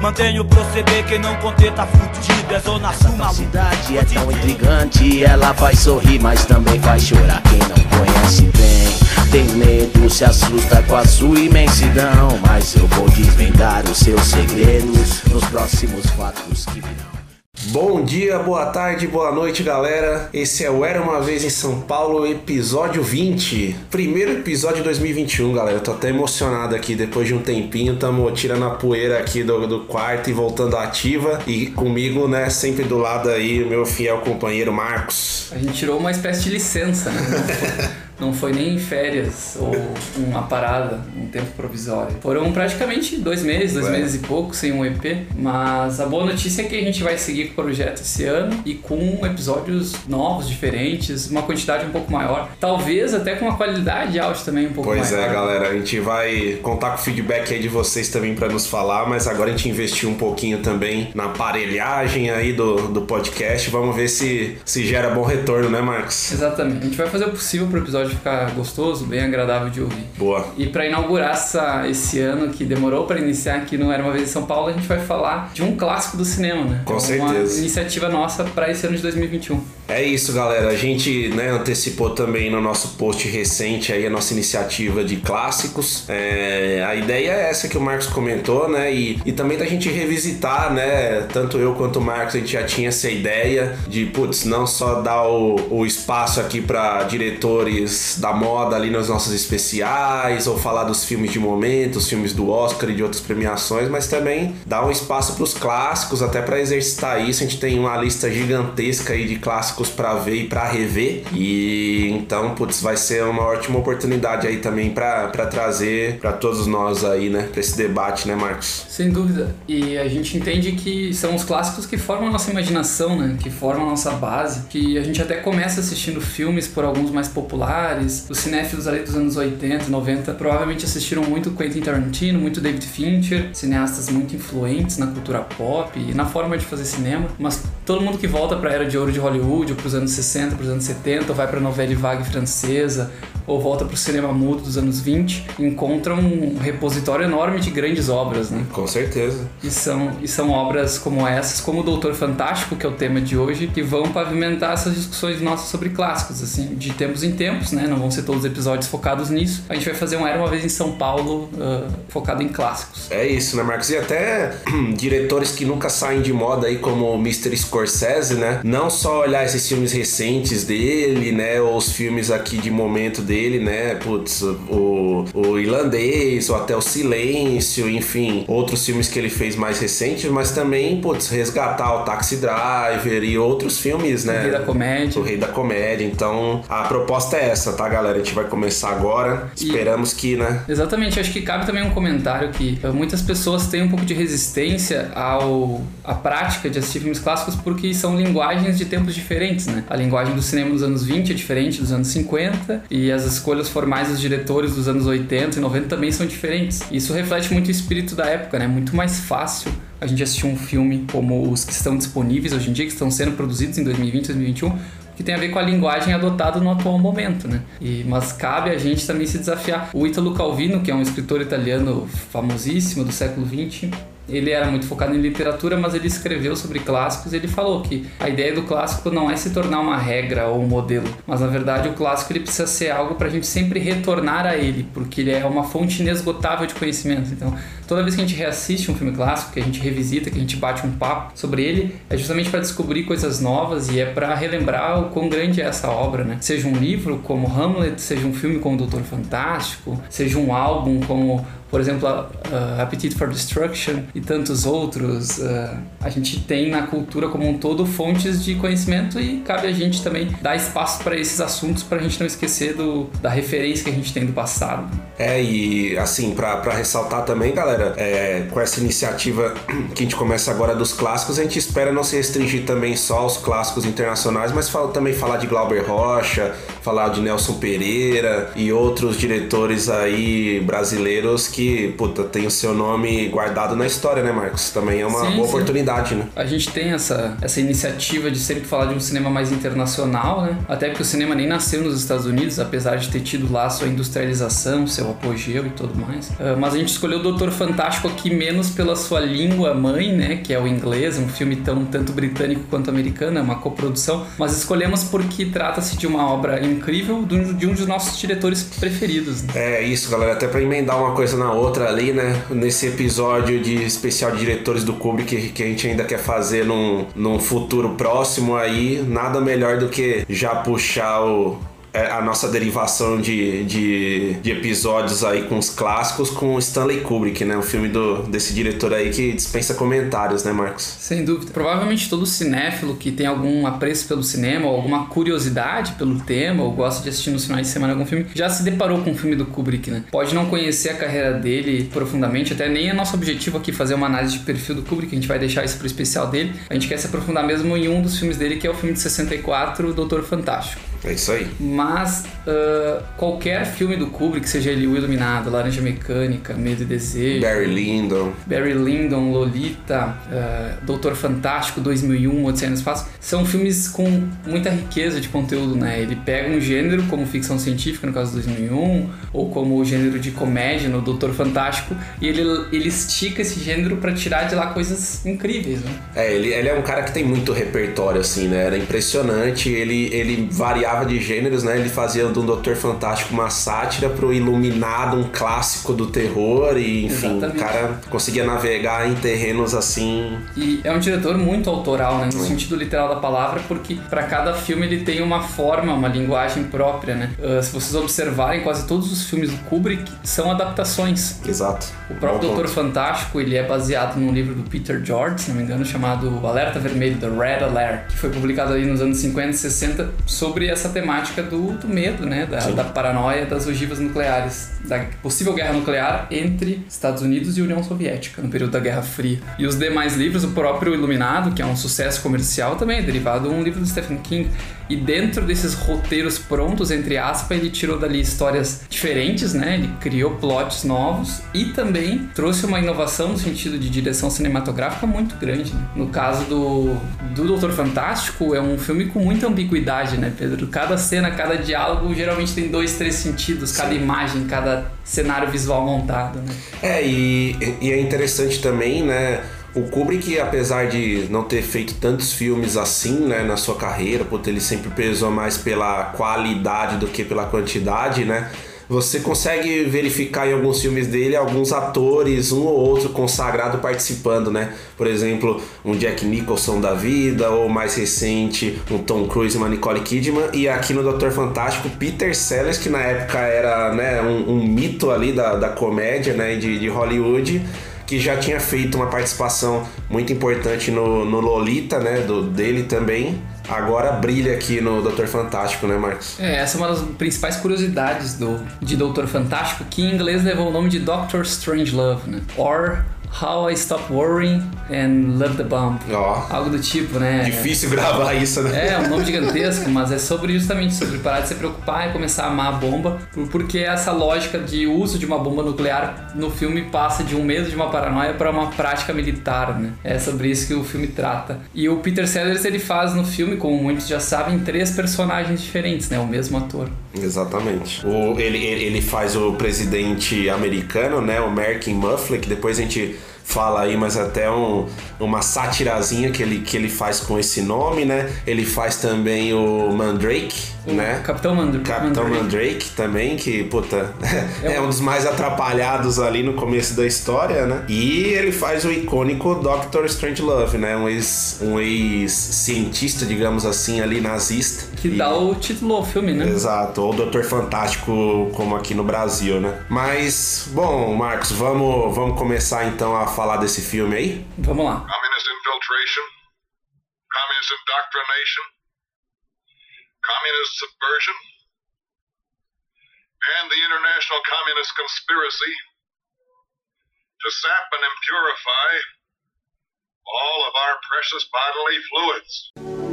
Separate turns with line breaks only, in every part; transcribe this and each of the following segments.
Mantenho o proceder, quem não conter tá fudido. É zona sul,
A
maluco.
cidade é tão intrigante, ela faz sorrir, mas também faz chorar. Quem não conhece bem, tem medo, se assusta com a sua imensidão. Mas eu vou desvendar os seus segredos nos próximos fatos que virão.
Bom dia, boa tarde, boa noite, galera. Esse é o Era uma Vez em São Paulo, episódio 20. Primeiro episódio de 2021, galera. Tô até emocionado aqui depois de um tempinho. Tamo tirando a poeira aqui do, do quarto e voltando à ativa. E comigo, né, sempre do lado aí, o meu fiel companheiro Marcos.
A gente tirou uma espécie de licença, né? Não foi, nem férias ou uma parada, um tempo provisório. Foram praticamente dois meses, dois
Ué.
meses e pouco sem um EP. Mas a boa notícia é que a gente vai seguir com o projeto esse ano e com episódios novos, diferentes, uma quantidade um pouco maior. Talvez até com uma qualidade de áudio também um pouco
Pois
maior.
é, galera. A gente vai contar com o feedback aí de vocês também pra nos falar, mas agora a gente investiu um pouquinho também na aparelhagem aí do, do podcast. Vamos ver se, se gera bom retorno, né, Marcos?
Exatamente. A gente vai fazer o possível pro episódio ficar gostoso, bem agradável de ouvir.
Boa.
E para inaugurar essa, esse ano que demorou para iniciar aqui no Era uma Vez em São Paulo, a gente vai falar de um clássico do cinema, né?
Com
Uma
certeza.
iniciativa nossa para esse ano de 2021.
É isso, galera. A gente né, antecipou também no nosso post recente aí a nossa iniciativa de clássicos. É, a ideia é essa que o Marcos comentou, né? E, e também da gente revisitar, né? Tanto eu quanto o Marcos, a gente já tinha essa ideia de, putz, não só dar o, o espaço aqui para diretores da moda ali nos nossos especiais, ou falar dos filmes de momento, os filmes do Oscar e de outras premiações, mas também dar um espaço para os clássicos, até para exercitar isso. A gente tem uma lista gigantesca aí de clássicos para ver e para rever. E então, putz, vai ser uma ótima oportunidade aí também para trazer para todos nós aí, né, para esse debate, né, Marcos?
Sem dúvida. E a gente entende que são os clássicos que formam a nossa imaginação, né? Que formam a nossa base. Que a gente até começa assistindo filmes por alguns mais populares. Os cinéfilos ali dos anos 80, 90 provavelmente assistiram muito Quentin Tarantino, muito David Fincher, cineastas muito influentes na cultura pop e na forma de fazer cinema. Mas todo mundo que volta pra era de ouro de Hollywood, ou pros anos 60, pros anos 70, ou vai pra novela vague francesa, ou volta pro cinema mudo dos anos 20, encontra um repositório enorme de grandes obras, né?
Com certeza.
E são, e são obras como essas, como o Doutor Fantástico, que é o tema de hoje, que vão pavimentar essas discussões nossas sobre clássicos, assim, de tempos em tempos, né? Não vão ser todos episódios focados nisso. A gente vai fazer um Era Uma Vez em São Paulo ah, focado em clássicos.
É isso, né, Marcos? E até diretores que nunca saem de moda aí, como o Mr. Scorsese, né? Não só olhar esses filmes recentes dele, né? Ou os filmes aqui de momento dele, né? Putz, o, o Irlandês, ou até o Silêncio, enfim, outros filmes que ele fez mais recentes, mas também, putz, resgatar o Taxi Driver e outros filmes, né?
O Rei da Comédia.
O Rei da Comédia. Então, a proposta é essa, tá, galera? A gente vai começar agora.
E-
Esperamos que, né?
Exatamente, acho que cabe também um comentário que eh, muitas pessoas têm um pouco de resistência ao à prática de assistir filmes clássicos porque são linguagens de tempos diferentes, né? A linguagem do cinema dos anos 20 é diferente dos anos 50 e as escolhas formais dos diretores dos anos 80 e 90 também são diferentes. Isso reflete muito o espírito da época, né? Muito mais fácil a gente assistir um filme como os que estão disponíveis hoje em dia, que estão sendo produzidos em 2020 2021, que tem a ver com a linguagem adotada no atual momento, né? E, mas cabe a gente também se desafiar. O Italo Calvino, que é um escritor italiano famosíssimo do século XX, ele era muito focado em literatura, mas ele escreveu sobre clássicos e ele falou que a ideia do clássico não é se tornar uma regra ou um modelo, mas na verdade o clássico ele precisa ser algo para a gente sempre retornar a ele, porque ele é uma fonte inesgotável de conhecimento. Então, toda vez que a gente reassiste um filme clássico, que a gente revisita, que a gente bate um papo sobre ele, é justamente para descobrir coisas novas e é para relembrar o quão grande é essa obra, né? Seja um livro como Hamlet, seja um filme como Doutor Fantástico, seja um álbum como por exemplo, a Appetite for Destruction e tantos outros. uh, a gente tem na cultura como um todo fontes de conhecimento e cabe a gente também dar espaço para esses assuntos para a gente não esquecer do, da referência que a gente tem do passado.
É, e assim, pra ressaltar também, galera, galera, é, com essa iniciativa que a gente começa agora dos clássicos, a gente espera não se restringir também só aos clássicos internacionais, mas fala, também falar de Glauber Rocha, falar de Nelson Pereira e outros diretores aí brasileiros que, puta, tem o seu nome guardado na história, né, Marcos? Também é uma
Sim,
boa
sim.
oportunidade, né?
A gente tem essa, essa iniciativa de sempre falar de um cinema mais internacional, né? Até porque o cinema nem nasceu nos Estados Unidos, apesar de ter tido lá sua industrialização, seu apogeu e tudo mais. Ah, mas a gente escolheu o Doutor Fantástico aqui menos pela sua língua mãe, né? Que é o inglês, um filme tão tanto britânico quanto americano, é uma coprodução. Mas escolhemos porque trata-se de uma obra incrível de um, de um dos nossos diretores preferidos.
É isso, galera. Até pra emendar uma coisa na outra ali, né? Nesse episódio de especial de diretores do Kubrick que, que a gente ainda quer fazer num, num futuro próximo aí, nada melhor do que já puxar o. é, A nossa derivação de, de, de episódios aí com os clássicos com o Stanley Kubrick, né? Um filme do, desse diretor aí que dispensa comentários, né, Marcos?
Sem dúvida. Provavelmente todo cinéfilo que tem algum apreço pelo cinema ou alguma curiosidade pelo tema ou gosta de assistir nos finais de semana algum filme, já se deparou com um filme do Kubrick, né? Pode não conhecer a carreira dele profundamente, até nem é nosso objetivo aqui fazer uma análise de perfil do Kubrick, a gente vai deixar isso pro especial dele. A gente quer se aprofundar mesmo em um dos filmes dele, que é o filme de 64, Doutor Fantástico.
É isso aí.
Mas ah, qualquer filme do Kubrick, seja ele O Iluminado, Laranja Mecânica, Medo e Desejo,
Barry Lyndon.
Barry Lyndon, Lolita, eh, Doutor Fantástico, 2001, Odisseia no Espaço, são filmes com muita riqueza de conteúdo, né? Ele pega um gênero como ficção científica, no caso do 2001, ou como o gênero de comédia no Doutor Fantástico, e ele, ele estica esse gênero pra tirar de lá coisas incríveis, né?
É, ele, ele é um cara que tem muito repertório, assim, né? Era impressionante. Ele, ele variava de gêneros, né? Ele fazia do Doutor Fantástico uma sátira pro Iluminado, um clássico do terror. E, enfim,
Exatamente.
o cara conseguia navegar em terrenos assim.
E é um diretor muito autoral, né? No sentido literal da palavra, porque para cada filme ele tem uma forma, uma linguagem própria, né? Ah, se vocês observarem, quase todos os filmes do Kubrick são adaptações.
Exato.
O próprio
Bom
Doutor
ponto.
Fantástico, ele é baseado num livro do Peter George, se não me engano, chamado Alerta Vermelho, The Red Alert, que foi publicado ali nos anos 50 e 60 sobre essa temática do, do medo, né? Da, da paranoia das ogivas nucleares, da possível guerra nuclear entre Estados Unidos e União Soviética, no período da Guerra Fria. E os demais livros, o próprio Iluminado, que é um sucesso comercial, também é derivado de um livro do Stephen King. E dentro desses roteiros prontos, entre aspas, ele tirou dali histórias diferentes, né? Ele criou plots novos e também trouxe uma inovação no sentido de direção cinematográfica muito grande. né? No caso do, do Doutor Fantástico, é um filme com muita ambiguidade, né, Pedro? Cada cena, cada diálogo geralmente tem dois, três sentidos, cada imagem, cada cenário visual montado, né?
É, e, e é interessante também, né? O Kubrick, apesar de não ter feito tantos filmes assim, né, na sua carreira, porque ele sempre prezou mais pela qualidade do que pela quantidade, né? Você consegue verificar em alguns filmes dele alguns atores, um ou outro consagrado participando, né? Por exemplo, um Jack Nicholson da vida, ou mais recente, um Tom Cruise e uma Nicole Kidman. E aqui no Doutor Fantástico, Peter Sellers, que na época era né, um, um mito ali da, da comédia né, de, de Hollywood que já tinha feito uma participação muito importante no, no Lolita, né, do, dele também. Agora brilha aqui no Doutor Fantástico, né, Marcos?
É, essa é uma das principais curiosidades do, de Doutor Fantástico, que em inglês levou o nome de Doctor Strangelove, né? Or How I Stop Worrying and Love the Bomb.
Ó,
Algo do tipo, né?
difícil gravar isso, né?
É, um nome gigantesco, mas é sobre justamente sobre parar de se preocupar e começar a amar a bomba, por- porque essa lógica de uso de uma bomba nuclear no filme passa de um medo de uma paranoia para uma prática militar, né? É sobre isso que o filme trata. E o Peter Sellers ele faz no filme, como muitos já sabem, três personagens diferentes, né? O mesmo ator.
Exatamente. O, ele, ele, faz o presidente americano, né? O Merkin Muffley, que depois a gente fala aí, mas até um, uma satirazinha que ele, que ele faz com esse nome, né? Ele faz também o Mandrake, né?
Capitão Mandr
Capitão
Mandrake.
Mandrake também, que, puta,
É
é
um-
um dos mais atrapalhados ali no começo da história, né? E ele faz o icônico Dr. Strangelove, né? Um ex- um ex-cientista, digamos assim, ali nazista.
Que
E-
dá o título ao filme, né?
Exato, ou Doutor Fantástico, como aqui no Brasil, né? Mas, bom, Marcos, vamos, vamos começar então a falar desse filme aí?
Vamos lá.
communist infiltration, communist indoctrination, communist subversion, and the international communist conspiracy to sap and impurify all of our precious bodily fluids.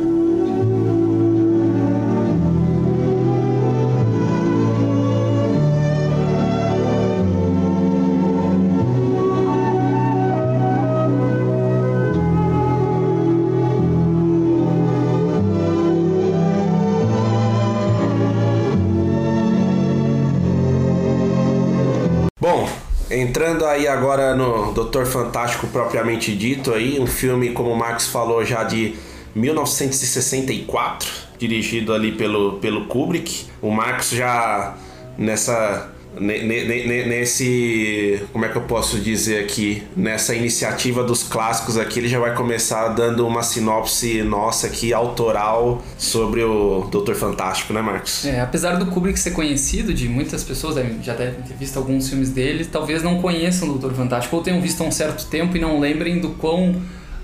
Entrando aí agora no Doutor Fantástico propriamente dito aí, um filme como o Marcos falou já de 1964, dirigido ali pelo, pelo Kubrick. O Marcos já nessa ne- ne- ne- nesse como é que eu posso dizer aqui nessa iniciativa dos clássicos aqui ele já vai começar dando uma sinopse nossa aqui autoral sobre o Doutor Fantástico né Marcos
É, apesar do Kubrick ser conhecido de muitas pessoas, já devem ter visto alguns filmes dele, talvez não conheçam o Doutor Fantástico ou tenham visto há um certo tempo e não lembrem do quão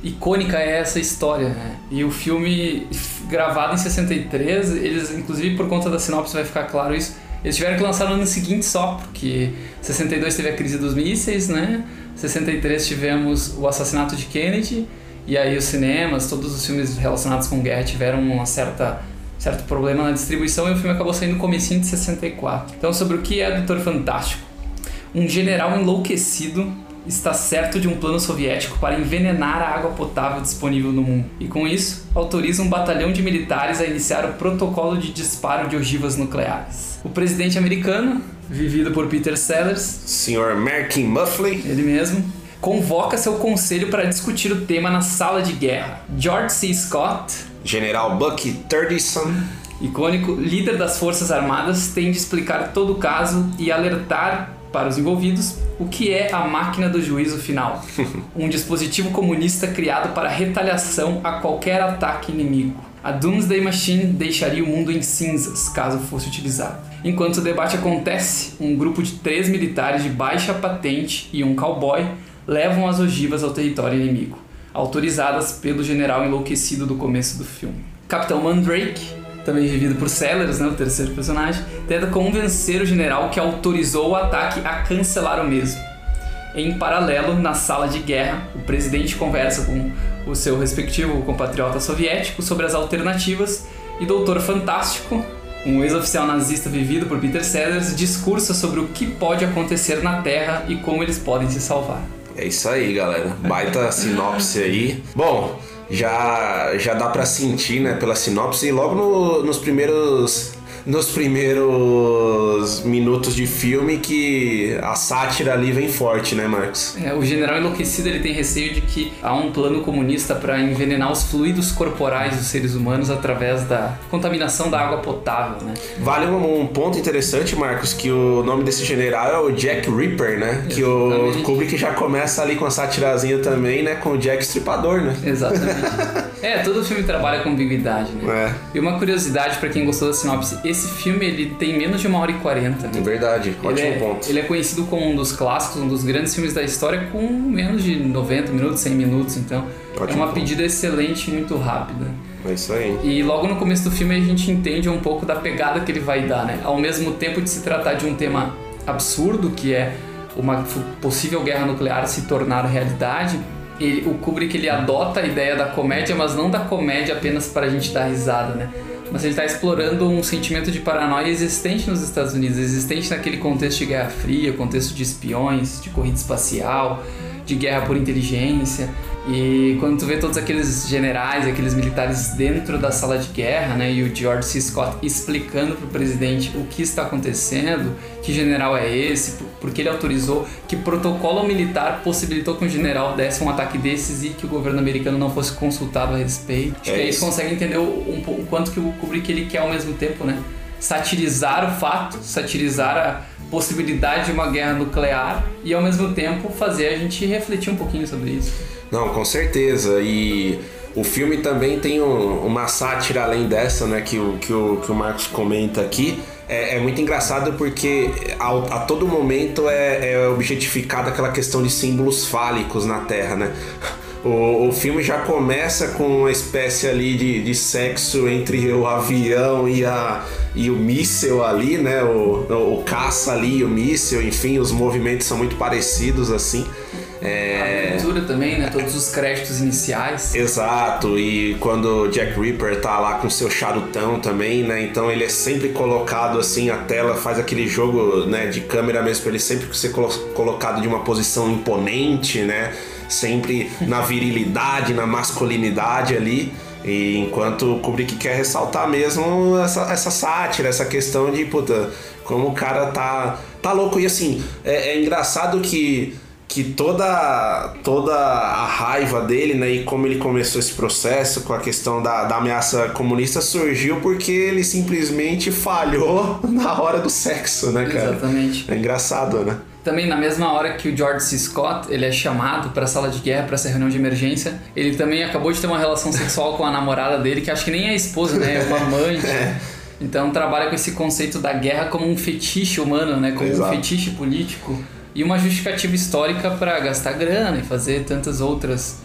icônica é essa história. né? E o filme, gravado em 63, eles, inclusive por conta da sinopse vai ficar claro isso, eles tiveram que lançar no ano seguinte só, porque 62 teve a crise dos mísseis, né? 63 tivemos o assassinato de Kennedy, e aí os cinemas, todos os filmes relacionados com guerra tiveram uma certa certo problema na distribuição e o filme acabou saindo no comecinho de 64. Então, sobre o que é Doutor Fantástico? Um general enlouquecido está certo de um plano soviético para envenenar a água potável disponível no mundo. E com isso, autoriza um batalhão de militares a iniciar o protocolo de disparo de ogivas nucleares. O presidente americano, vivido por Peter Sellers,
senhor Merkin Muffley
ele mesmo, convoca seu conselho para discutir o tema na sala de guerra. George C. Scott,
General Bucky Turdison
icônico líder das Forças Armadas, tem de explicar todo o caso e alertar para os envolvidos o que é a máquina do juízo final, um dispositivo comunista criado para retaliação a qualquer ataque inimigo. A Doomsday Machine deixaria o mundo em cinzas caso fosse utilizado. Enquanto o debate acontece, um grupo de três militares de baixa patente e um cowboy levam as ogivas ao território inimigo, autorizadas pelo general enlouquecido do começo do filme. Capitão Mandrake, também vivido por Sellers, né, o terceiro personagem, tenta convencer o general que autorizou o ataque a cancelar o mesmo. Em paralelo, na sala de guerra, o presidente conversa com o seu respectivo compatriota soviético sobre as alternativas e Doutor Fantástico, um ex-oficial nazista vivido por Peter Sellers, discursa sobre o que pode acontecer na Terra e como eles podem se salvar.
É isso aí, galera. Baita sinopse aí. Bom, já já dá pra sentir, né, pela sinopse. E logo no- nos primeiros nos primeiros minutos de filme que a sátira ali vem forte, né, Marcos?
É, o general enlouquecido ele tem receio de que há um plano comunista para envenenar os fluidos corporais dos seres humanos através da contaminação da água potável, né?
Vale um, um ponto interessante, Marcos, que o nome desse general é o Jack Ripper, né? Que o
Exatamente.
Kubrick já começa ali com a satirazinha também, né? Com o Jack Stripador, né?
Exatamente. é, todo filme trabalha com ambiguidade, né?
É,
E uma curiosidade para quem gostou da sinopse, esse filme ele tem menos de uma hora e quarenta.
é
Né?
verdade.
Ele
Ótimo
é,
ponto.
ele é conhecido como um dos clássicos, um dos grandes filmes da história, com menos de 90 minutos, 100 minutos, então é
Ótimo
uma
ponto.
pedida excelente, muito rápida.
É isso aí.
E logo no começo do filme a gente entende um pouco da pegada que ele vai dar, né? Ao mesmo tempo de se tratar de um tema absurdo, que é uma possível guerra nuclear se tornar realidade, ele, o Kubrick ele adota a ideia da comédia, mas não da comédia apenas para a gente dar risada, né? Mas ele está explorando um sentimento de paranoia existente nos Estados Unidos, existente naquele contexto de Guerra Fria, contexto de espiões, de corrida espacial, de guerra por inteligência. E quando tu vê todos aqueles generais, aqueles militares dentro da sala de guerra, né, e o George C. Scott explicando pro presidente o que está acontecendo, que general é esse, por, que ele autorizou, que protocolo militar possibilitou que um general desse um ataque desses e que o governo americano não fosse consultado a respeito. Acho
É
que aí
isso.
consegue entender o, um, o quanto que o Kubrick ele quer ao mesmo tempo, né? Satirizar o fato, satirizar a possibilidade de uma guerra nuclear e ao mesmo tempo fazer a gente refletir um pouquinho sobre isso.
Não, com certeza. E o filme também tem um- uma sátira além dessa, né? Que o, que o, que o Marcos comenta aqui. É, é muito engraçado porque ao- a, todo momento é, é objetificada aquela questão de símbolos fálicos na Terra, né? O, o filme já começa com uma espécie ali de, de sexo entre o avião e, a, e o míssel ali, né? O, o, o caça ali o míssel, enfim, os movimentos são muito parecidos assim. É,
Abertura também, né? Todos os créditos iniciais.
Exato, e quando o Jack Reaper tá lá com seu charutão também, né? Então ele é sempre colocado assim, a tela faz aquele jogo né, de câmera mesmo, pra ele sempre ser colo- colocado de uma posição imponente, né? Sempre na virilidade, na masculinidade ali. E enquanto o Kubrick quer ressaltar mesmo essa, essa sátira, essa questão de, puta, como o cara tá, tá louco. E assim, é, é engraçado que que toda toda a raiva dele, né, e como ele começou esse processo com a questão da, da ameaça comunista surgiu porque ele simplesmente falhou na hora do sexo, né, cara?
Exatamente.
É engraçado, né?
Também na mesma hora que o George C. Scott ele é chamado para a sala de guerra para essa reunião de emergência, ele também acabou de ter uma relação sexual com a namorada dele, que acho que nem é a esposa, né? É uma amante. Então trabalha com esse conceito da guerra como um fetiche humano, né? Como
Exato.
um fetiche político e uma justificativa histórica para gastar grana e fazer tantas outras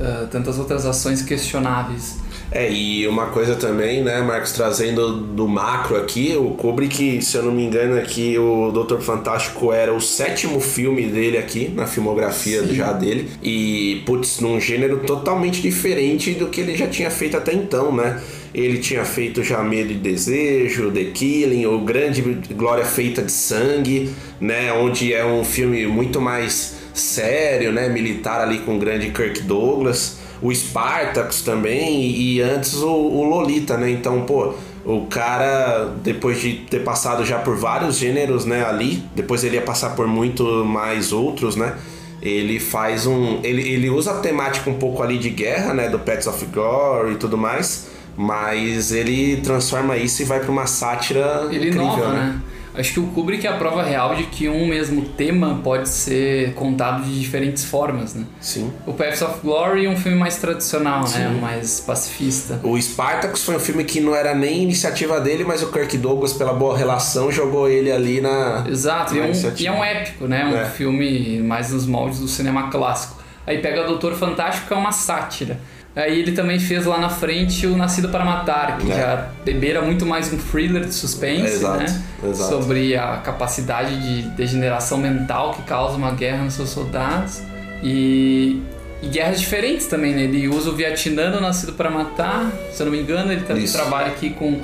ah, tantas outras ações questionáveis.
É, e uma coisa também, né, Marcos, trazendo do macro aqui, o Kubrick, se eu não me engano aqui, o Doutor Fantástico era o sétimo filme dele aqui, na filmografia já dele, e, putz, num gênero totalmente diferente do que ele já tinha feito até então, né? Ele tinha feito já Medo e Desejo, The Killing, o Grande Glória Feita de Sangue, né, onde é um filme muito mais sério, né, militar ali com o grande Kirk Douglas o Spartacus também e, e antes o, o Lolita, né? Então, pô, o cara, depois de ter passado já por vários gêneros, né, ali, depois ele ia passar por muito mais outros, né? Ele faz um. Ele, ele usa a temática um pouco ali de guerra, né? Do Pets of Gore e tudo mais. Mas ele transforma isso e vai pra uma sátira
Ele
incrível,
inova,
né?
né? Acho que o Kubrick é a prova real de que um mesmo tema pode ser contado de diferentes formas, né?
Sim.
O Paths of Glory é um filme mais tradicional, né? Mais pacifista.
O Spartacus foi um filme que não era nem iniciativa dele, mas o Kirk Douglas, pela boa relação, jogou ele ali na.
Exato, e é,
na
um, e é um épico, né? Um
É.
filme mais nos moldes do cinema clássico. Aí pega Doutor Fantástico, que é uma sátira. Aí ele também fez lá na frente o Nascido para Matar, que
É.
já bebeira muito mais um thriller de suspense,
Exato,
né?
exato.
Sobre a capacidade de degeneração mental que causa uma guerra nos seus soldados. E, e guerras diferentes também, né? Ele usa o Vietnã no Nascido para Matar, se eu não me engano, ele também
Isso.
trabalha aqui com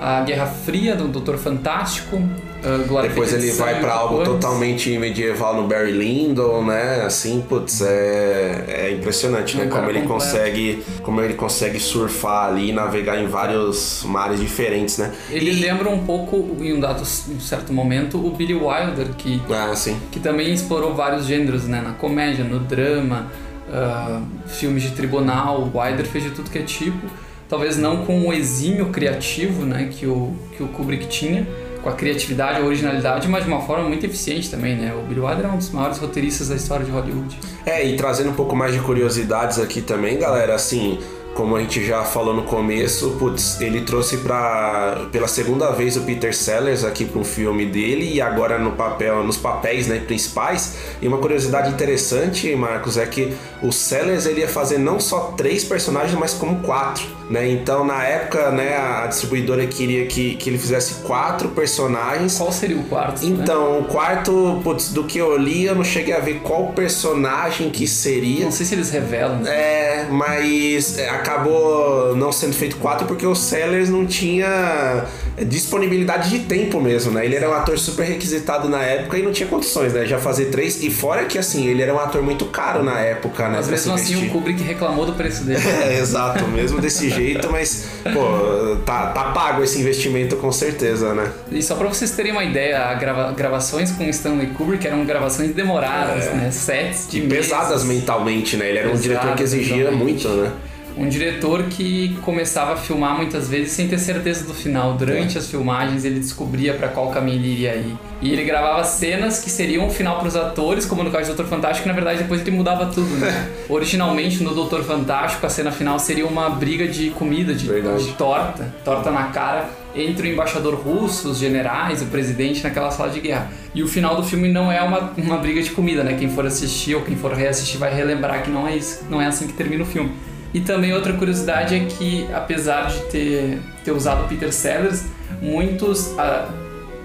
a Guerra Fria do Doutor Fantástico. Uh,
Depois ele vai pra algo totalmente medieval no Barry Lyndon, né? Assim, putz, é, é impressionante, né?
Um
Como ele
completo.
consegue, como ele consegue surfar ali e navegar em vários mares diferentes, né?
Ele
e...
lembra um pouco, em um dado um certo momento, o Billy Wilder, que,
Ah,
que também explorou vários gêneros, né? Na comédia, no drama, ah, filmes de tribunal. O Wilder fez de tudo que é tipo. Talvez não com o exímio criativo, né? Que o, que o Kubrick tinha. Com a criatividade, a originalidade, mas de uma forma muito eficiente também, né? O Billy Wilder é um dos maiores roteiristas da história de Hollywood.
É, e trazendo um pouco mais de curiosidades aqui também, galera, assim, como a gente já falou no começo, putz, ele trouxe pra, pela segunda vez o Peter Sellers aqui para um filme dele e agora no papel, nos papéis né, principais. E uma curiosidade interessante, Marcos, é que o Sellers ele ia fazer não só três personagens, mas como quatro, né? Então na época, né, a distribuidora queria que, que ele fizesse quatro personagens.
Qual seria o quarto? né?
Então, o quarto, putz, do que eu li, eu não cheguei a ver qual personagem que seria.
Não sei se eles revelam. né?
É, mas é, acabou não sendo feito quatro porque o Sellers não tinha disponibilidade de tempo mesmo, né? Ele era um ator super requisitado na época e não tinha condições, né? Já fazer três. E fora que, assim, ele era um ator muito caro na época, né?
Mas mesmo assim o
vestir.
Kubrick reclamou do preço dele.
É, exato, mesmo desse jeito, mas, pô, tá, tá pago esse investimento com certeza, né?
E só pra vocês terem uma ideia, a grava- gravações com Stanley Kubrick eram gravações demoradas, né? Sets de
É. E pesadas
meses.
mentalmente, né? Ele era um
Pesadas,
diretor que exigia
mentalmente.
muito, né?
Um diretor que começava a filmar muitas vezes sem ter certeza do final. Durante
É.
as filmagens ele descobria pra qual caminho ele iria ir. E ele gravava cenas que seriam o final pros atores, como no caso do Doutor Fantástico, que na verdade depois ele mudava tudo, né? Originalmente no Doutor Fantástico a cena final seria uma briga de comida, de, de torta, torta na cara, entre o embaixador russo, os generais, o presidente naquela sala de guerra. E o final do filme não é uma, uma briga de comida, né? Quem for assistir ou quem for reassistir vai relembrar que não é isso, não é assim que termina o filme. E também outra curiosidade é que, apesar de ter, ter usado Peter Sellers, muitos, ah,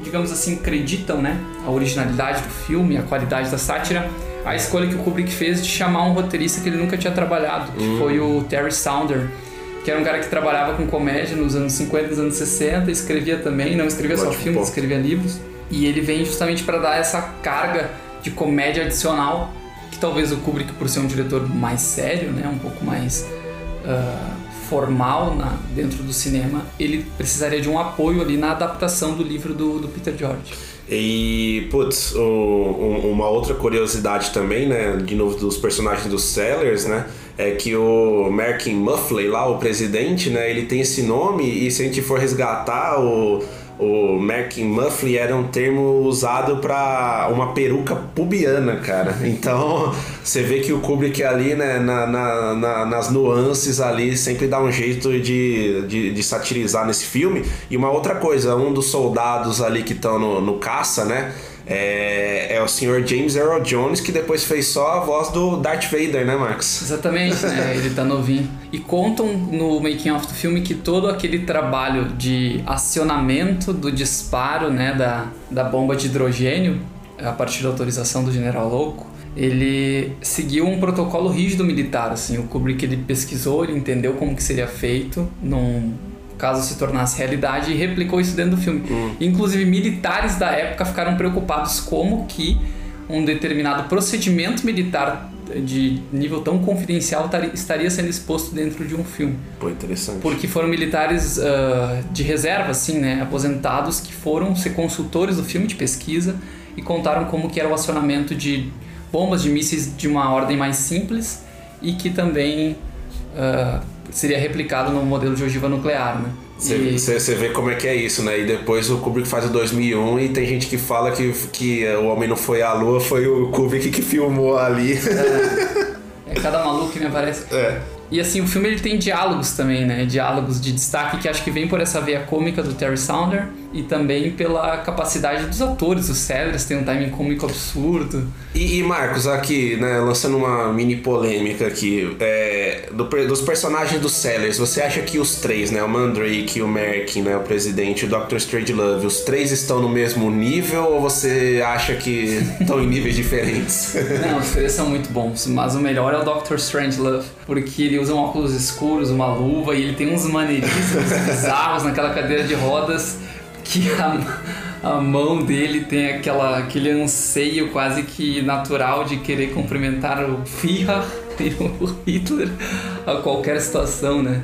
digamos assim, acreditam né, a originalidade do filme, a qualidade da sátira a escolha que o Kubrick fez de chamar um roteirista que ele nunca tinha trabalhado, que
Hum.
foi o Terry Sounder, que era um cara que trabalhava com comédia nos anos 50 e nos anos 60, escrevia também, não escrevia só filmes,
ponto.
escrevia livros. E ele vem justamente para dar essa carga de comédia adicional, talvez o Kubrick, por ser um diretor mais sério, né, um pouco mais ah, formal na, dentro do cinema, ele precisaria de um apoio ali na adaptação do livro do, do Peter George.
E, putz, o- um- uma outra curiosidade também, né, de novo dos personagens dos Sellers, né, é que o Merkin Muffley lá, o presidente, né, ele tem esse nome e se a gente for resgatar o, o Merkin Muffley era um termo usado para uma peruca pubiana, cara. Então, você vê que o Kubrick ali, né, na, na- na- nas nuances ali, sempre dá um jeito de, de, de satirizar nesse filme. E uma outra coisa, um dos soldados ali que estão no, no caça, né, é, o senhor James Earl Jones, que depois fez só a voz do Darth Vader, né, Marcos?
Exatamente, né? Ele tá novinho. E contam no making of do filme que todo aquele trabalho de acionamento do disparo, né, da, da bomba de hidrogênio, a partir da autorização do General Louco, ele seguiu um protocolo rígido militar, assim. O Kubrick ele pesquisou, ele entendeu como que seria feito num caso se tornasse realidade e replicou isso dentro do filme. Inclusive militares da época ficaram preocupados como que um determinado procedimento militar de nível tão confidencial tari- estaria sendo exposto dentro de um filme.
Pô, interessante.
Porque foram militares ah, de reserva, assim, né? Aposentados que foram ser consultores do filme de pesquisa e contaram como que era o acionamento de bombas de mísseis de uma ordem mais simples e que também ah, seria replicado no modelo de ogiva nuclear, né?
Você vê como é que é isso, né? E depois o Kubrick faz o 2001 e tem gente que fala que, que o Homem Não Foi à Lua, foi o Kubrick que filmou ali.
É cada maluco que me aparece.
É.
E assim, o filme ele tem diálogos também, né? Diálogos de destaque que acho que vem por essa veia cômica do Terry Sounder e também pela capacidade dos atores. Os Sellers têm um timing cômico absurdo.
E, e, Marcos, aqui, né, lançando uma mini polêmica aqui, é, do dos personagens dos Sellers, você acha que os três, né, o Mandrake, o Merkin, né, o presidente, o Dr. Strangelove, os três estão no mesmo nível ou você acha que estão em níveis diferentes?
Não, os três são muito bons, mas o melhor é o Dr. Strangelove, porque ele usa um óculos escuros, uma luva e ele tem uns maneirismos bizarros naquela cadeira de rodas que a, a mão dele tem aquela, aquele anseio quase que natural de querer cumprimentar o Führer e o Hitler a qualquer situação, né?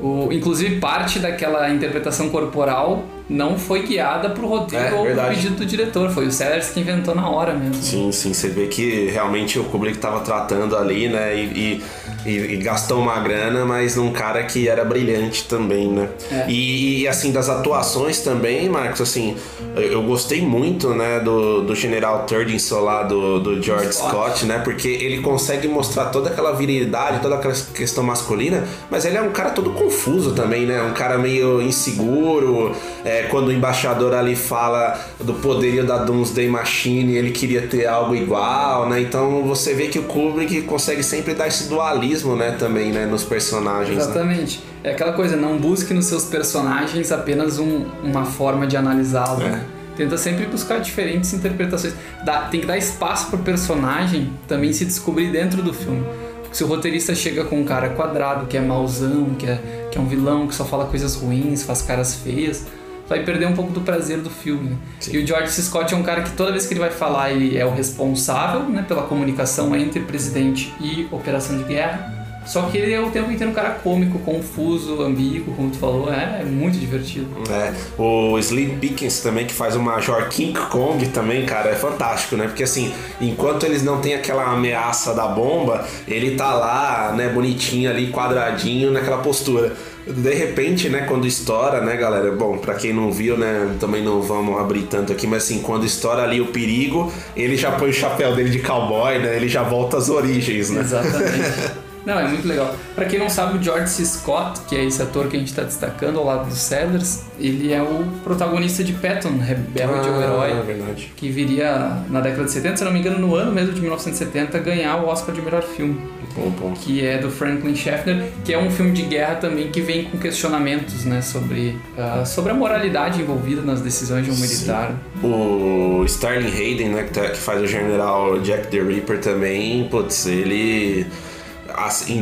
O, inclusive, parte daquela interpretação corporal não foi guiada pro roteiro
É,
ou pro
verdade.
pedido do diretor. Foi o Sellers que inventou na hora mesmo.
Sim, sim, você vê que realmente o Kubrick estava tratando ali, né, e, e, e- gastou uma grana, mas num cara que era brilhante também, né.
É.
E, e, assim, das atuações também, Marcos, assim, eu, eu gostei muito, né, do, do General Turdinson lá, do, do George
Scott.
Scott, né, porque ele consegue mostrar toda aquela virilidade, toda aquela questão masculina, mas ele é um cara todo confuso também, né, um cara meio inseguro, é, quando o embaixador ali fala do poderio da Doomsday Machine, ele queria ter algo igual, né? Então você vê que o Kubrick consegue sempre dar esse dualismo, né, também, né, nos personagens. né?
Exatamente. É aquela coisa, não busque nos seus personagens apenas um- uma forma de analisá-lo.
É.
né? Tenta sempre buscar diferentes interpretações. Dá- tem que dar espaço pro personagem também se descobrir dentro do filme. Porque se o roteirista chega com um cara quadrado, que é mauzão, que é, que é um vilão, que só fala coisas ruins, faz caras feias, vai perder um pouco do prazer do filme. E o George C. Scott é um cara que toda vez que ele vai falar, ele é o responsável né, pela comunicação entre presidente e operação de guerra. Só que ele é o tempo inteiro um cara cômico, confuso, ambíguo, como tu falou, é, é muito divertido.
É, o Slim Pickens também, que faz o Major King Kong também, cara, é fantástico, né? Porque assim, enquanto eles não têm aquela ameaça da bomba, ele tá lá, né, bonitinho ali, quadradinho, naquela postura. De repente, né, quando estoura, né, galera? Bom, pra quem não viu, né, também não vamos abrir tanto aqui, mas assim, quando estoura ali o perigo, ele já põe o chapéu dele de cowboy, né? Ele já volta às origens, né?
Exatamente. Não, é muito legal. Pra quem não sabe, o George C. Scott, que é esse ator que a gente tá destacando ao lado do Sellers, ele é o protagonista de Patton, Rebelde
Ah,
Herói,
verdade.
que viria na década de 70, se não me engano, no ano mesmo de 1970, ganhar o Oscar de melhor filme,
Bom ponto.
que é do Franklin Schaffner, que é um filme de guerra também que vem com questionamentos, né, sobre, ah, sobre a moralidade envolvida nas decisões de um militar.
O Sterling Hayden, né, que, tá- que faz o general Jack the Ripper também, putz, ele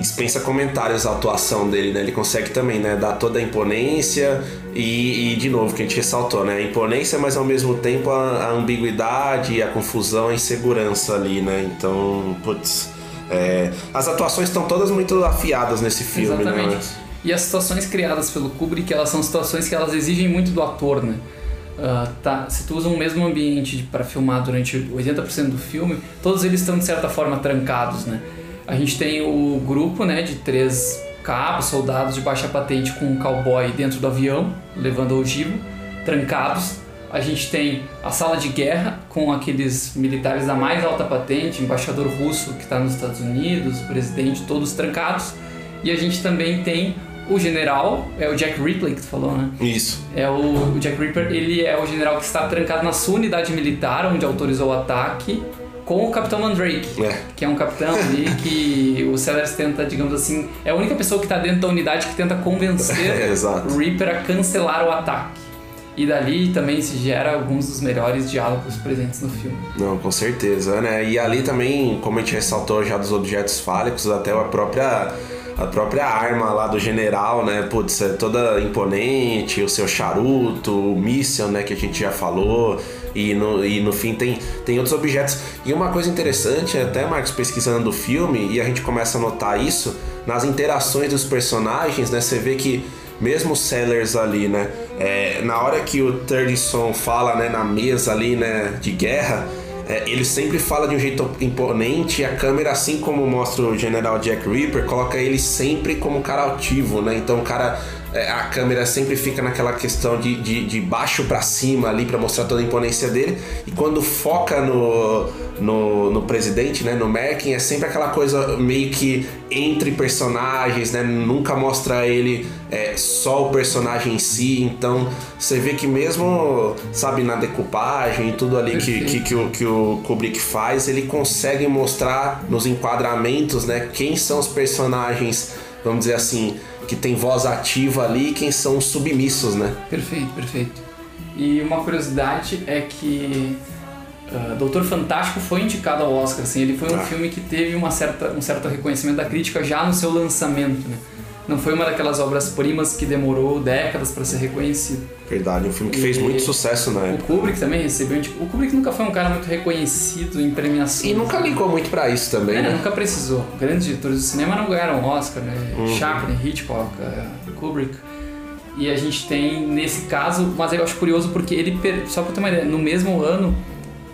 dispensa comentários a atuação dele, né? Ele consegue também, né, dar toda a imponência e, e, de novo, que a gente ressaltou, né? A imponência, mas ao mesmo tempo a, a ambiguidade, a confusão, a insegurança ali, né? Então, putz, é, as atuações estão todas muito afiadas nesse filme,
Exatamente.
né?
E as situações criadas pelo Kubrick, elas são situações que elas exigem muito do ator, né? Ah, tá, se tu usa um mesmo ambiente para filmar durante 80% do filme, todos eles estão de certa forma trancados, né? A gente tem o grupo, né, de três cabos, soldados de baixa patente com um cowboy dentro do avião, levando ogivo, trancados. A gente tem a sala de guerra com aqueles militares da mais alta patente, embaixador russo que está nos Estados Unidos, o presidente, todos trancados. E a gente também tem o general, é o Jack Ripley que tu falou, né?
Isso.
É o, o Jack Ripper, ele é o general que está trancado na sua unidade militar, onde autorizou o ataque, com o Capitão Mandrake,
É.
que é um capitão ali que o Sellers tenta, digamos assim, é a única pessoa que está dentro da unidade que tenta convencer
É,
o Reaper a cancelar o ataque. E dali também se gera alguns dos melhores diálogos presentes no filme.
Não, com certeza, né? E ali também, como a gente ressaltou já dos objetos fálicos, até a própria a própria arma lá do general, né? Putz, é toda imponente, o seu charuto, o míssil, né? Que a gente já falou. E no, e no fim tem, tem outros objetos. E uma coisa interessante, até Marcos pesquisando o filme, e a gente começa a notar isso, nas interações dos personagens, né? Você vê que mesmo o Sellers ali, né? é, na hora que o Turdison fala, né, na mesa ali, né, de guerra, é, ele sempre fala de um jeito imponente e a câmera, assim como mostra o General Jack Ripper, coloca ele sempre como cara altivo, né? Então o cara. É, a câmera sempre fica naquela questão de, de, de baixo para cima ali para mostrar toda a imponência dele. E quando foca no, no, no presidente, né, no Merkin, é sempre aquela coisa meio que entre personagens, né? Nunca mostra ele é, só o personagem em si. Então você vê que mesmo, sabe, na decupagem e tudo ali que, que, que, o, que o Kubrick faz, ele consegue mostrar nos enquadramentos, né? Quem são os personagens, vamos dizer assim, que tem voz ativa ali e quem são os submissos, né?
Perfeito, perfeito. E uma curiosidade é que uh, Doutor Fantástico foi indicado ao Oscar, assim, ele foi um
Ah.
filme que teve uma certa, um certo reconhecimento da crítica já no seu lançamento, né? Não foi uma daquelas obras-primas que demorou décadas para ser reconhecido.
Verdade, um filme que fez
E-
muito sucesso na
O
época.
Kubrick também recebeu. indi- O Kubrick nunca foi um cara muito reconhecido em premiações.
E nunca ligou muito pra isso também,
É,
né?
nunca precisou. Grandes diretores do cinema não ganharam Oscar, né?
Uhum.
Chaplin, Hitchcock, eh, Kubrick. E a gente tem, nesse caso, mas eu acho curioso porque ele, só pra ter uma ideia, no mesmo ano,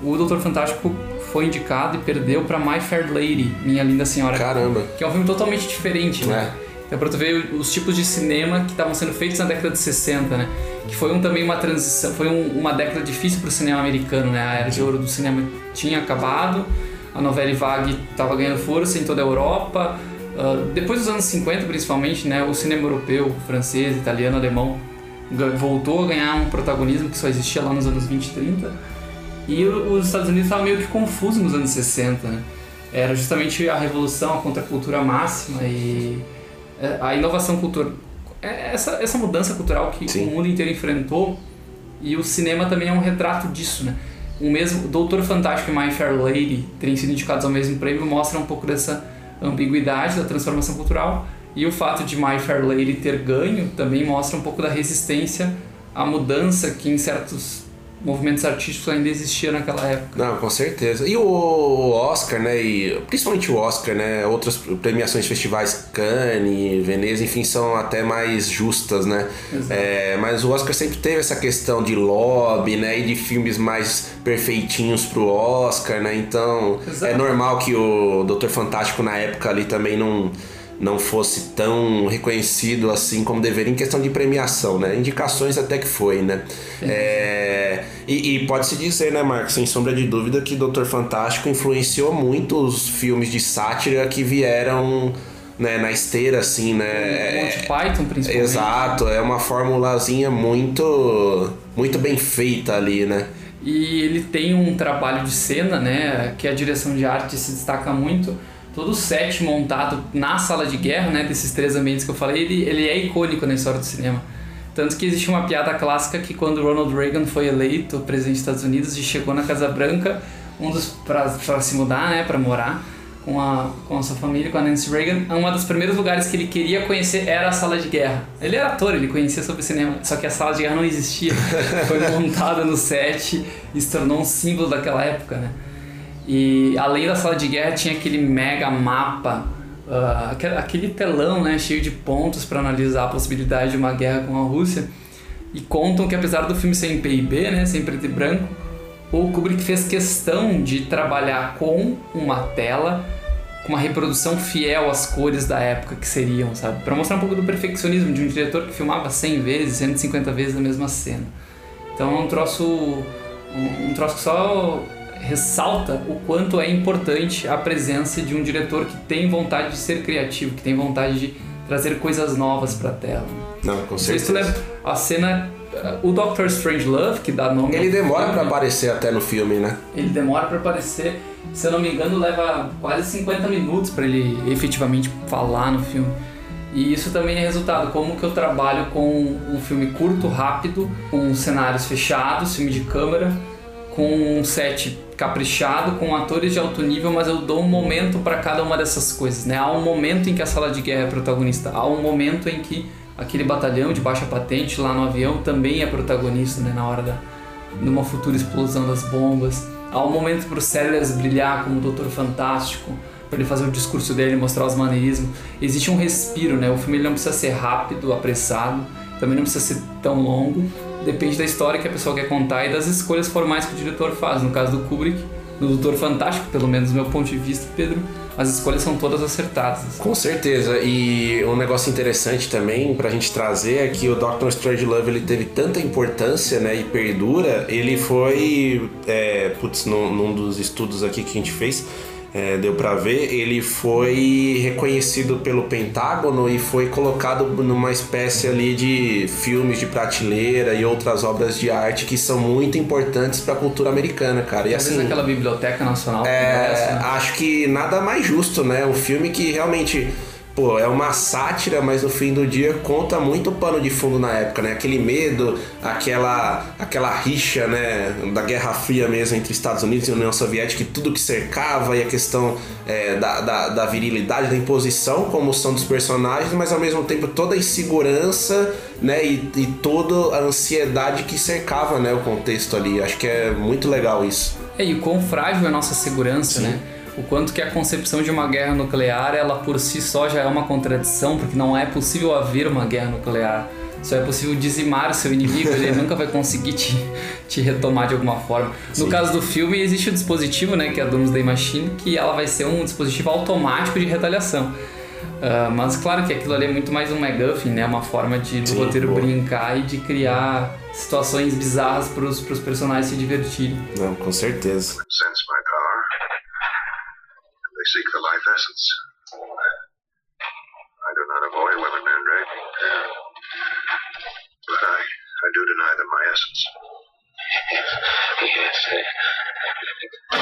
o Doutor Fantástico foi indicado e perdeu pra My Fair Lady, Minha Linda Senhora.
Caramba.
Que é um filme totalmente diferente, né?
É.
Então, pra tu ver os tipos de cinema que estavam sendo feitos na década de 60, né? Que foi um, também uma transição, foi um- uma década difícil pro cinema americano, né? A era de ouro do cinema tinha acabado, a novela vague estava ganhando força em toda a Europa. Ah, depois dos anos 50, principalmente, né? O cinema europeu, francês, italiano, alemão voltou a ganhar um protagonismo que só existia lá nos anos 20 e 30. E os Estados Unidos estavam meio que confusos nos anos 60, né? Era justamente a revolução, a contracultura máxima e a inovação cultural. é Essa, essa mudança cultural que
Sim.
o mundo inteiro enfrentou e o cinema também é um retrato disso, né? O mesmo Doutor Fantástico e My Fair Lady terem sido indicados ao mesmo prêmio mostra um pouco dessa ambiguidade da transformação cultural e o fato de My Fair Lady ter ganho também mostra um pouco da resistência à mudança que em certos movimentos artísticos ainda existia naquela época.
Não, com certeza. E o Oscar, né? E principalmente o Oscar, né? Outras premiações, festivais, Cannes, Veneza, enfim, são até mais justas, né? É, mas o Oscar sempre teve essa questão de lobby, né? E de filmes mais perfeitinhos pro Oscar, né? Então
Exato.
é normal que o Doutor Fantástico na época ali também não não fosse tão reconhecido assim como deveria em questão de premiação, né? Indicações até que foi, né? É, e, e pode-se dizer, né, Marcos, sem sombra de dúvida, que Doutor Fantástico influenciou muito os filmes de sátira que vieram né, na esteira, assim, né?
Monty Python, principalmente.
Exato, é uma formulazinha muito, muito bem feita ali, né?
E ele tem um trabalho de cena, né? Que a direção de arte se destaca muito. Todo o set montado na sala de guerra, né? Desses três ambientes que eu falei, ele, ele é icônico na história do cinema. Tanto que existe uma piada clássica que quando Ronald Reagan foi eleito presidente dos Estados Unidos e chegou na Casa Branca, um dos para se mudar, né, para morar com a, com a sua família, com a Nancy Reagan, um dos primeiros lugares que ele queria conhecer era a sala de guerra. Ele era ator, ele conhecia sobre cinema, só que a sala de guerra não existia. Foi montada no set e se tornou um símbolo daquela época, né? E além da sala de guerra tinha aquele mega mapa, uh, aquele- telão, né, cheio de pontos para analisar a possibilidade de uma guerra com a Rússia. E contam que apesar do filme ser em PIB, né, ser em preto e branco, o Kubrick fez questão de trabalhar com uma tela com uma reprodução fiel às cores da época que seriam, sabe? Para mostrar um pouco do perfeccionismo de um diretor que filmava 100 vezes, 150 vezes a mesma cena. Então é um troço um, um troço que só ressalta o quanto é importante a presença de um diretor que tem vontade de ser criativo, que tem vontade de trazer coisas novas para a tela.
Não, com certeza.
lembra a cena o Doctor Strange Love, que dá nome
Ele demora pra aparecer até no filme, né?
ele demora pra aparecer. Se eu não me engano, leva quase 50 minutos pra ele efetivamente falar no filme. E isso também é resultado como que eu trabalho com um filme curto, rápido, com cenários fechados, filme de câmera, com um set caprichado, com atores de alto nível, mas eu dou um momento para cada uma dessas coisas, né? Há um momento em que a sala de guerra é protagonista, há um momento em que aquele batalhão de baixa patente lá no avião também é protagonista, né? Na hora da numa futura explosão das bombas. Há um momento para o Sellers brilhar como o Doutor Fantástico, para ele fazer o discurso dele, mostrar os maneirismos. Existe um respiro, né? O filme não precisa ser rápido, apressado, também não precisa ser tão longo. Depende da história que a pessoa quer contar e das escolhas formais que o diretor faz. No caso do Kubrick, no Doutor Fantástico, pelo menos do meu ponto de vista, Pedro, as escolhas são todas acertadas.
Com certeza. E um negócio interessante também pra gente trazer é que o Doctor Strange Love ele teve tanta importância, né, e perdura. Ele foi, é, putz, num, num dos estudos aqui que a gente fez, é, deu pra ver, ele foi reconhecido pelo Pentágono e foi colocado numa espécie ali de filmes de prateleira e outras obras de arte que são muito importantes pra cultura americana, cara. E
vezes
assim,
aquela Biblioteca Nacional
é,
Congresso, né?
acho que nada mais justo, né? Um filme que realmente, pô, é uma sátira, mas no fim do dia conta muito pano de fundo na época, né? Aquele medo, aquela, aquela rixa, né? Da Guerra Fria mesmo entre Estados Unidos e União Soviética, e tudo que cercava e a questão é, da, da, da virilidade, da imposição, como são dos personagens, mas ao mesmo tempo toda a insegurança, né? E, e toda a ansiedade que cercava, né? O contexto ali. Acho que é muito legal isso.
É, e o quão frágil é a nossa segurança, né? O quanto que a concepção de uma guerra nuclear, ela por si só já é uma contradição, porque não é possível haver uma guerra nuclear. Só é possível dizimar o seu inimigo, ele nunca vai conseguir te, te retomar de alguma forma. No caso do filme, existe o dispositivo, né, que é a Doomsday Machine, que ela vai ser um dispositivo automático de retaliação. Ah, mas claro que aquilo ali é muito mais um MacGuffin, né? Uma forma de do
Sim,
roteiro
boa.
brincar e de criar situações bizarras para os personagens se divertirem.
Não, com certeza.
Seek the life essence. I do not avoid women, Mandrake. But I, I do deny them my essence.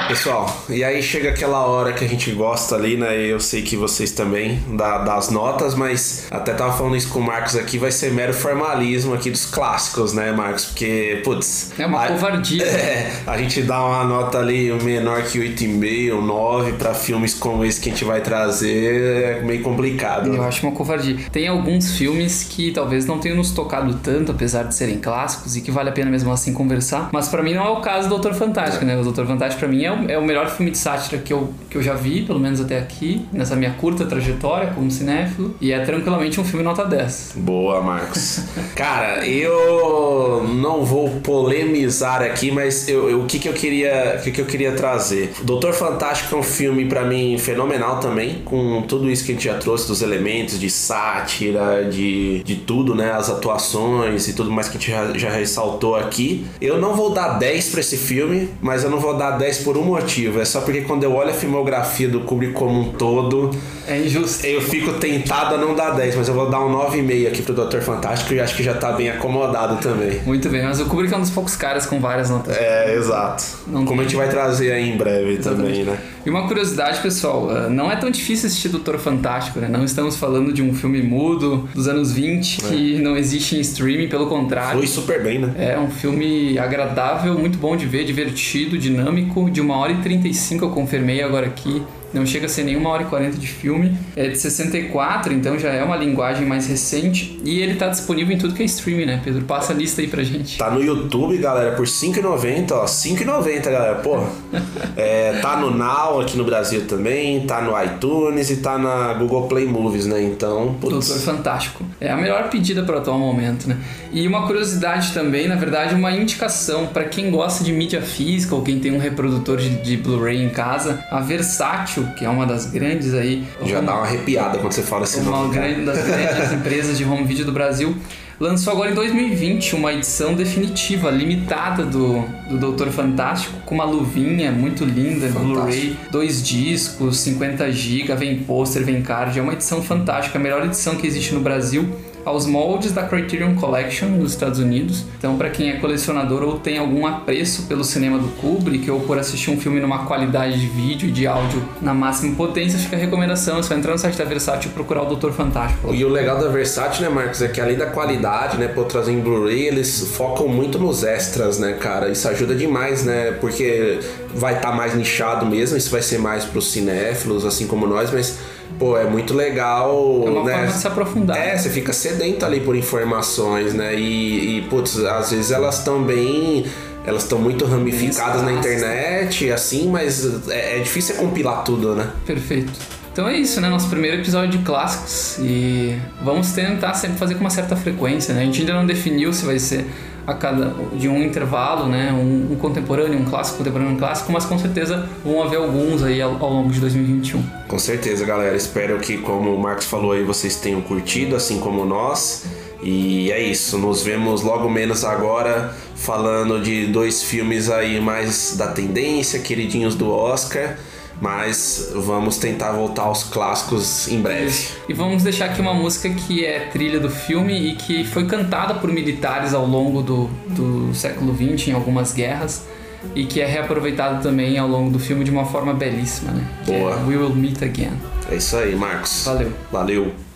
Pessoal, e aí chega aquela hora que a gente gosta ali, né? Eu sei que vocês também, da- das notas, mas até tava falando isso com o Marcos aqui, vai ser mero formalismo aqui dos clássicos, né, Marcos? Porque, putz.
É uma
a-
covardia.
É, a gente dá uma nota ali menor que 8,5, 9 pra filmes como esse que a gente vai trazer é meio complicado.
Eu
né?
acho uma covardia. Tem alguns filmes que talvez não tenham nos tocado tanto, apesar de serem clássicos, e que vale a pena mesmo assim conversar. Mas pra mim não é o caso do Doutor Fantástico, né? O Doutor Fantástico pra mim é o, é o melhor filme de sátira que eu, que eu já vi, pelo menos até aqui, nessa minha curta trajetória como cinéfilo. E é tranquilamente um filme nota 10.
Boa, Marcos. Cara, eu não vou polemizar aqui, mas eu, eu- o que, que eu queria, o que, que eu queria trazer? Doutor Fantástico é um filme pra mim fenomenal também, com tudo isso que a gente já trouxe dos elementos de sátira, de, de tudo, né, as atuações e tudo mais que a gente já, já ressaltou aqui. Eu não vou dar 10 pra esse filme, mas eu não vou dar 10 por um motivo, é só porque quando eu olho a filmografia do Kubrick como um todo,
É injusto.
eu fico tentado a não dar 10, mas eu vou dar um 9,5 aqui pro Doutor Fantástico e acho que já tá bem acomodado também.
Muito bem, mas o Kubrick é um dos poucos caras com várias notas.
É, exato.
Não
Como a
tem.
gente vai trazer aí em breve também, né?
E uma curiosidade, pessoal, uh, não é tão difícil assistir Doutor Fantástico, né? Não estamos falando de um filme mudo dos anos 20 que não existe em streaming, pelo contrário.
Flui super bem, né?
É um filme agradável, muito bom de ver, divertido, dinâmico, de 1 hora e 35 eu confirmei agora aqui. Não chega a ser 1 hora e 40 de filme. É de 64, então já é uma linguagem mais recente. E ele tá disponível em tudo que é streaming, né, Pedro? Passa a lista aí pra gente.
Tá no YouTube, galera, por 5,90, ó. 5,90, galera. Pô. É, tá no Now aqui no Brasil também, tá no iTunes e tá na Google Play Movies, né? Então,
Doutor
putz.
Fantástico. É a melhor pedida para o atual momento, né? E uma curiosidade também, na verdade, uma indicação para quem gosta de mídia física ou quem tem um reprodutor de, de Blu-ray em casa, a Versátil, que é uma das grandes aí,
Já dá uma arrepiada quando você fala esse
uma grande, das grandes empresas de home video do Brasil, lançou agora em 2020 uma edição definitiva, limitada do, do Doutor Fantástico, com uma luvinha muito linda, Blu-ray, dois discos, 50 GB, vem pôster, vem card, é uma edição fantástica, a melhor edição que existe no Brasil. Aos moldes da Criterion Collection nos Estados Unidos. Então, para quem é colecionador ou tem algum apreço pelo cinema do Kubrick ou por assistir um filme numa qualidade de vídeo e de áudio na máxima potência, fica a recomendação. É só entrar no site da Versátil e procurar o Doutor Fantástico.
E o legal da Versátil, né, Marcos, é que além da qualidade, né, por trazer em Blu-ray, eles focam muito nos extras, né, cara? Isso ajuda demais, né? Porque vai estar mais nichado mesmo, isso vai ser mais pros cinéfilos, assim como nós, mas, pô, é muito legal,
É uma
né?
forma de se aprofundar.
É, você fica sedento ali por informações, né? E, e putz, às vezes elas estão bem. Elas estão muito ramificadas na internet, assim, mas é, é difícil compilar tudo, né?
Perfeito. Então é isso, né? Nosso primeiro episódio de clássicos. E vamos tentar sempre fazer com uma certa frequência, né? A gente ainda não definiu se vai ser a cada de um intervalo, né? Um, um contemporâneo, um clássico, contemporâneo, um clássico, mas com certeza vão haver alguns aí ao, ao longo de 2021.
Com certeza, galera. Espero que, como o Marcos falou aí, vocês tenham curtido, assim como nós. E é isso. Nos vemos logo menos agora falando de dois filmes aí mais da tendência, queridinhos do Oscar. Mas vamos tentar voltar aos clássicos em breve.
E vamos deixar aqui uma música que é trilha do filme e que foi cantada por militares ao longo do, do século XX em algumas guerras e que é reaproveitada também ao longo do filme de uma forma belíssima, né? Que é
Boa.
We Will Meet Again.
É isso aí, Marcos.
Valeu.
Valeu.